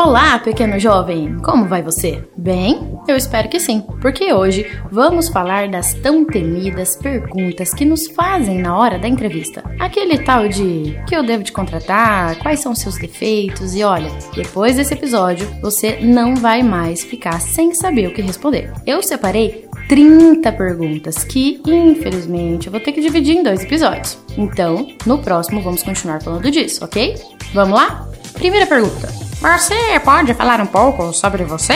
Olá, pequeno jovem! Como vai você? Bem? Eu espero que sim, porque hoje vamos falar das tão temidas perguntas que nos fazem na hora da entrevista. Aquele tal de que eu devo te contratar, quais são seus defeitos e olha, depois desse episódio você não vai mais ficar sem saber o que responder. Eu separei 30 perguntas que, infelizmente, eu vou ter que dividir em dois episódios. Então, no próximo vamos continuar falando disso, ok? Vamos lá? Primeira pergunta. Você pode falar um pouco sobre você?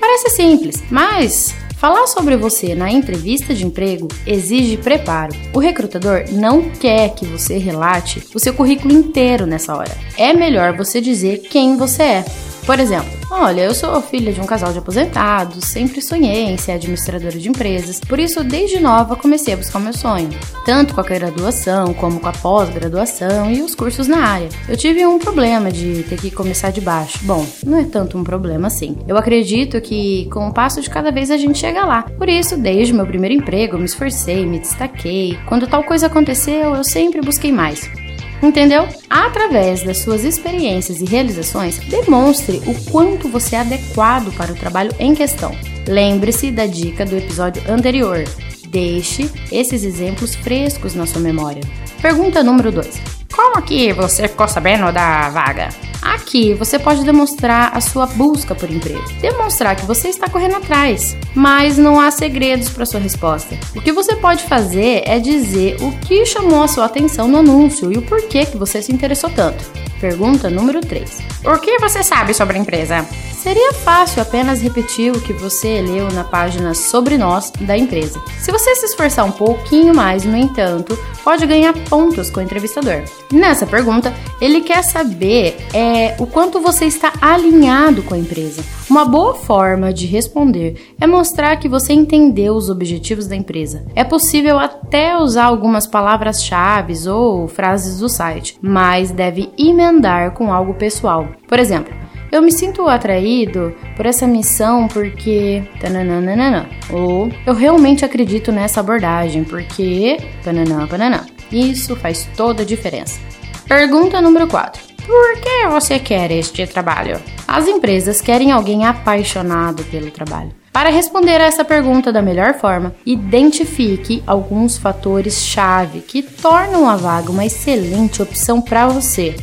Parece simples, mas Falar sobre você na entrevista de emprego exige preparo. O recrutador não quer que você relate o seu currículo inteiro nessa hora. É melhor você dizer quem você é. Por exemplo, olha, eu sou filha de um casal de aposentados, sempre sonhei em ser administradora de empresas, por isso desde nova comecei a buscar o meu sonho, tanto com a graduação como com a pós-graduação e os cursos na área. Eu tive um problema de ter que começar de baixo. Bom, não é tanto um problema assim. Eu acredito que com o passo de cada vez a gente chega lá. Por isso, desde meu primeiro emprego, eu me esforcei, me destaquei. Quando tal coisa aconteceu, eu sempre busquei mais. Entendeu? Através das suas experiências e realizações, demonstre o quanto você é adequado para o trabalho em questão. Lembre-se da dica do episódio anterior. Deixe esses exemplos frescos na sua memória. Pergunta número 2. Como que você ficou sabendo da vaga? Aqui você pode demonstrar a sua busca por emprego, demonstrar que você está correndo atrás, mas não há segredos para sua resposta. O que você pode fazer é dizer o que chamou a sua atenção no anúncio e o porquê que você se interessou tanto. Pergunta número 3. O que você sabe sobre a empresa? Seria fácil apenas repetir o que você leu na página Sobre Nós da empresa. Se você se esforçar um pouquinho mais, no entanto, pode ganhar pontos com o entrevistador. Nessa pergunta, ele quer saber é, o quanto você está alinhado com a empresa. Uma boa forma de responder é mostrar que você entendeu os objetivos da empresa. É possível até usar algumas palavras-chave ou frases do site, mas deve emendar com algo pessoal. Por exemplo, eu me sinto atraído por essa missão porque. Ou eu realmente acredito nessa abordagem porque. Isso faz toda a diferença. Pergunta número 4. Por que você quer este trabalho? As empresas querem alguém apaixonado pelo trabalho. Para responder a essa pergunta da melhor forma, identifique alguns fatores-chave que tornam a vaga uma excelente opção para você.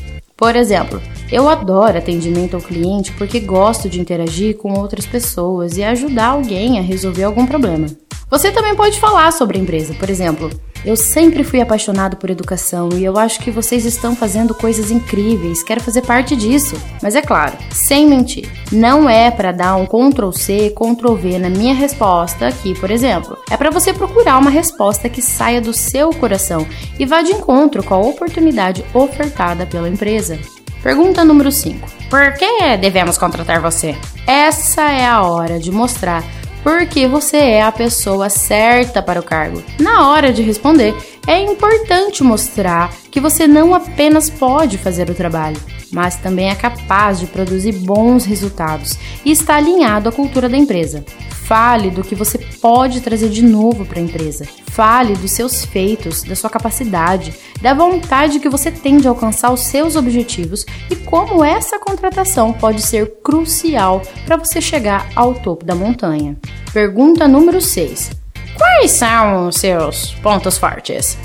Por exemplo, eu adoro atendimento ao cliente porque gosto de interagir com outras pessoas e ajudar alguém a resolver algum problema. Você também pode falar sobre a empresa, por exemplo. Eu sempre fui apaixonado por educação e eu acho que vocês estão fazendo coisas incríveis, quero fazer parte disso. Mas é claro, sem mentir, não é para dar um Ctrl C, Ctrl V na minha resposta aqui, por exemplo. É para você procurar uma resposta que saia do seu coração e vá de encontro com a oportunidade ofertada pela empresa. Pergunta número 5. Por que devemos contratar você? Essa é a hora de mostrar por que você é a pessoa certa para o cargo. Na hora de responder, é importante mostrar que você não apenas pode fazer o trabalho, mas também é capaz de produzir bons resultados e está alinhado à cultura da empresa. Fale do que você pode trazer de novo para a empresa. Fale dos seus feitos, da sua capacidade, da vontade que você tem de alcançar os seus objetivos e como essa contratação pode ser crucial para você chegar ao topo da montanha. Pergunta número 6. Quais são os seus pontos fortes?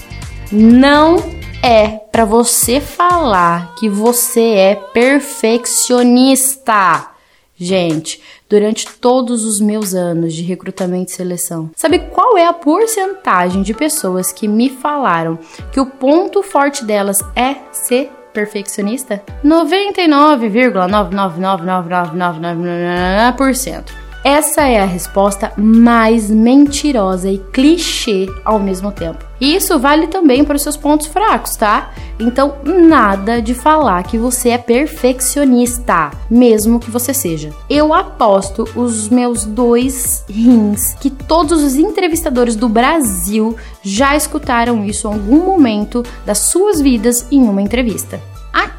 Não é para você falar que você é perfeccionista. Gente, durante todos os meus anos de recrutamento e seleção, sabe qual é a porcentagem de pessoas que me falaram que o ponto forte delas é ser perfeccionista? 99,9999999%. Essa é a resposta mais mentirosa e clichê ao mesmo tempo. E isso vale também para os seus pontos fracos, tá? Então, nada de falar que você é perfeccionista, mesmo que você seja. Eu aposto os meus dois rins que todos os entrevistadores do Brasil já escutaram isso em algum momento das suas vidas em uma entrevista.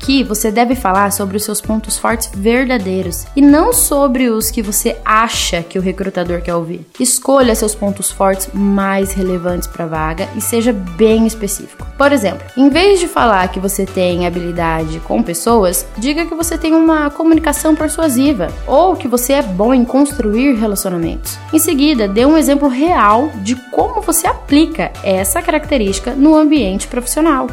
Aqui você deve falar sobre os seus pontos fortes verdadeiros e não sobre os que você acha que o recrutador quer ouvir. Escolha seus pontos fortes mais relevantes para a vaga e seja bem específico. Por exemplo, em vez de falar que você tem habilidade com pessoas, diga que você tem uma comunicação persuasiva ou que você é bom em construir relacionamentos. Em seguida, dê um exemplo real de como você aplica essa característica no ambiente profissional.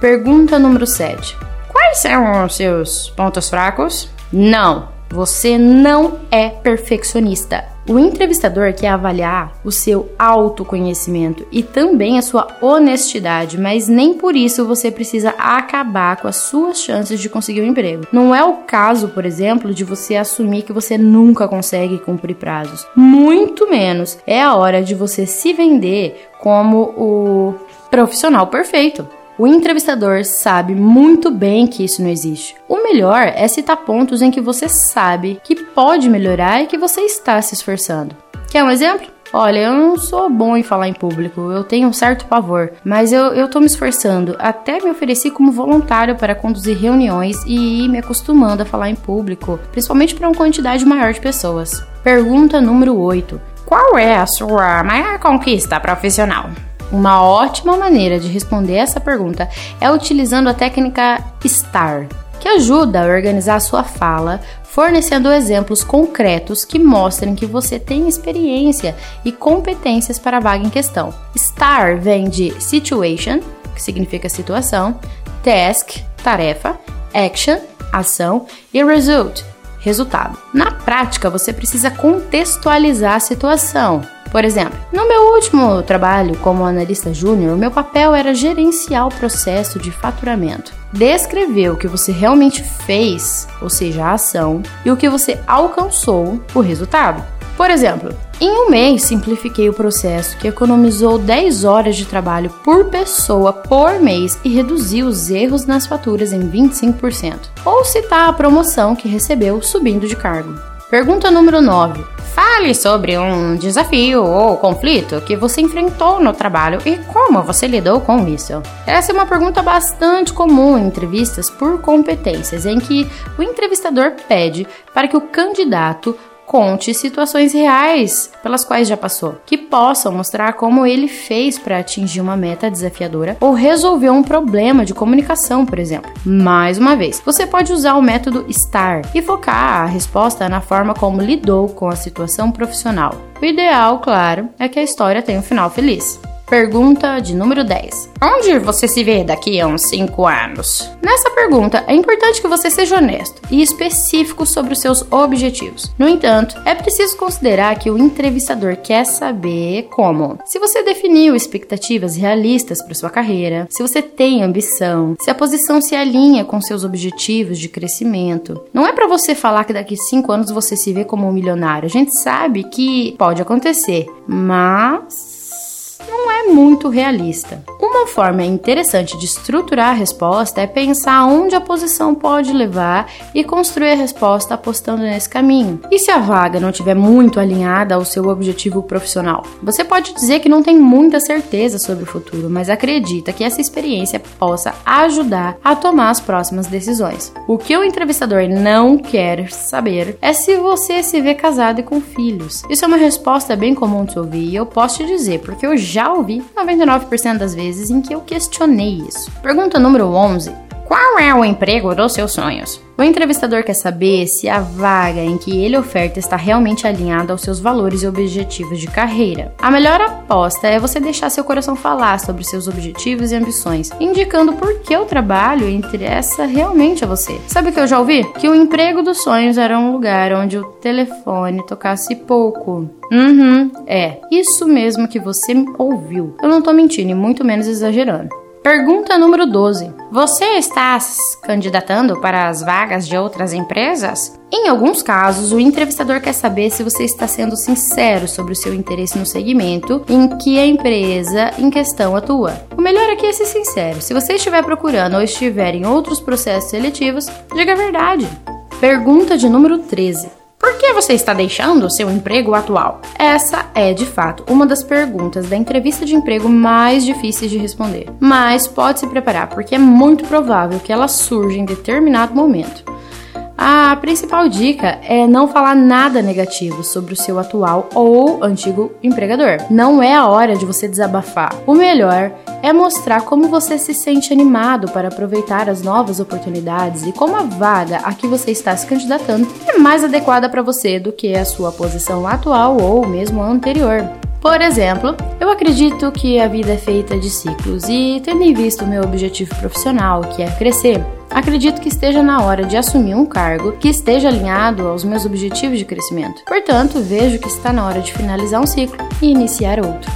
Pergunta número 7. Quais são os seus pontos fracos? Não, você não é perfeccionista. O entrevistador quer avaliar o seu autoconhecimento e também a sua honestidade, mas nem por isso você precisa acabar com as suas chances de conseguir um emprego. Não é o caso, por exemplo, de você assumir que você nunca consegue cumprir prazos. Muito menos é a hora de você se vender como o profissional perfeito. O entrevistador sabe muito bem que isso não existe. O melhor é citar pontos em que você sabe que pode melhorar e que você está se esforçando. Quer um exemplo? Olha, eu não sou bom em falar em público, eu tenho um certo pavor, mas eu, eu me esforçando. Até me ofereci como voluntário para conduzir reuniões e ir me acostumando a falar em público, principalmente para uma quantidade maior de pessoas. Pergunta número 8. Qual é a sua maior conquista profissional? Uma ótima maneira de responder essa pergunta é utilizando a técnica STAR, que ajuda a organizar a sua fala, fornecendo exemplos concretos que mostrem que você tem experiência e competências para a vaga em questão. STAR vem de Situation, que significa situação, Task, tarefa, Action, ação e Result, resultado. Na prática, você precisa contextualizar a situação. Por exemplo, no meu último trabalho como analista júnior, meu papel era gerenciar o processo de faturamento. Descrever o que você realmente fez, ou seja, a ação, e o que você alcançou, o resultado. Por exemplo, em um mês simplifiquei o processo que economizou 10 horas de trabalho por pessoa por mês e reduziu os erros nas faturas em 25%. Ou citar a promoção que recebeu subindo de cargo. Pergunta número 9. Fale sobre um desafio ou conflito que você enfrentou no trabalho e como você lidou com isso. Essa é uma pergunta bastante comum em entrevistas por competências, em que o entrevistador pede para que o candidato conte situações reais pelas quais já passou, que possam mostrar como ele fez para atingir uma meta desafiadora ou resolver um problema de comunicação, por exemplo. Mais uma vez, você pode usar o método STAR e focar a resposta na forma como lidou com a situação profissional. O ideal, claro, é que a história tenha um final feliz. Pergunta de número 10. Onde você se vê daqui a uns 5 anos? Nessa pergunta, é importante que você seja honesto e específico sobre os seus objetivos. No entanto, é preciso considerar que o entrevistador quer saber como. Se você definiu expectativas realistas para sua carreira, se você tem ambição, se a posição se alinha com seus objetivos de crescimento. Não é para você falar que daqui 5 anos você se vê como um milionário. A gente sabe que pode acontecer, mas muito realista. Uma forma interessante de estruturar a resposta é pensar onde a posição pode levar e construir a resposta apostando nesse caminho. E se a vaga não estiver muito alinhada ao seu objetivo profissional? Você pode dizer que não tem muita certeza sobre o futuro, mas acredita que essa experiência possa ajudar a tomar as próximas decisões. O que o entrevistador não quer saber é se você se vê casado e com filhos. Isso é uma resposta bem comum de ouvir e eu posso te dizer, porque eu já ouvi 99% das vezes em que eu questionei isso. Pergunta número 11. Qual é o emprego dos seus sonhos? O entrevistador quer saber se a vaga em que ele oferta está realmente alinhada aos seus valores e objetivos de carreira. A melhor aposta é você deixar seu coração falar sobre seus objetivos e ambições, indicando por que o trabalho interessa realmente a você. Sabe o que eu já ouvi? Que o emprego dos sonhos era um lugar onde o telefone tocasse pouco. Uhum, é, isso mesmo que você ouviu. Eu não tô mentindo e muito menos exagerando. Pergunta número 12. Você está se candidatando para as vagas de outras empresas? Em alguns casos, o entrevistador quer saber se você está sendo sincero sobre o seu interesse no segmento em que a empresa em questão atua. O melhor aqui é ser sincero. Se você estiver procurando ou estiver em outros processos seletivos, diga a verdade. Pergunta de número 13. Por que você está deixando o seu emprego atual? Essa é, de fato, uma das perguntas da entrevista de emprego mais difíceis de responder. Mas pode se preparar, porque é muito provável que ela surja em determinado momento. A principal dica é não falar nada negativo sobre o seu atual ou antigo empregador. Não é a hora de você desabafar. O melhor é mostrar como você se sente animado para aproveitar as novas oportunidades e como a vaga a que você está se candidatando é mais adequada para você do que a sua posição atual ou mesmo anterior. Por exemplo, eu acredito que a vida é feita de ciclos e, tendo em vista o meu objetivo profissional, que é crescer, acredito que esteja na hora de assumir um cargo que esteja alinhado aos meus objetivos de crescimento. Portanto, vejo que está na hora de finalizar um ciclo e iniciar outro.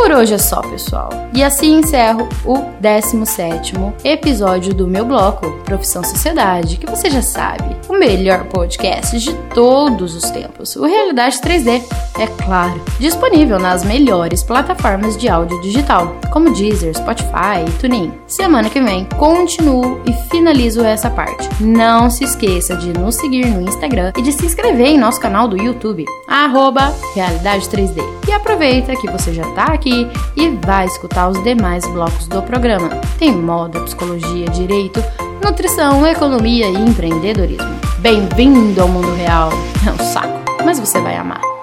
Por hoje é só, pessoal. E assim encerro o 17 episódio do meu bloco Profissão Sociedade, que você já sabe, o melhor podcast de todos os tempos. O Realidade 3D, é claro, disponível nas melhores plataformas de áudio digital, como Deezer, Spotify e TuneIn. Semana que vem continuo e finalizo essa parte. Não se esqueça de nos seguir no Instagram e de se inscrever em nosso canal do YouTube, arroba Realidade 3D. E aproveita que você já está aqui e vai escutar os demais blocos do programa. Tem moda, psicologia, direito, nutrição, economia e empreendedorismo. Bem-vindo ao mundo real. É um saco, mas você vai amar.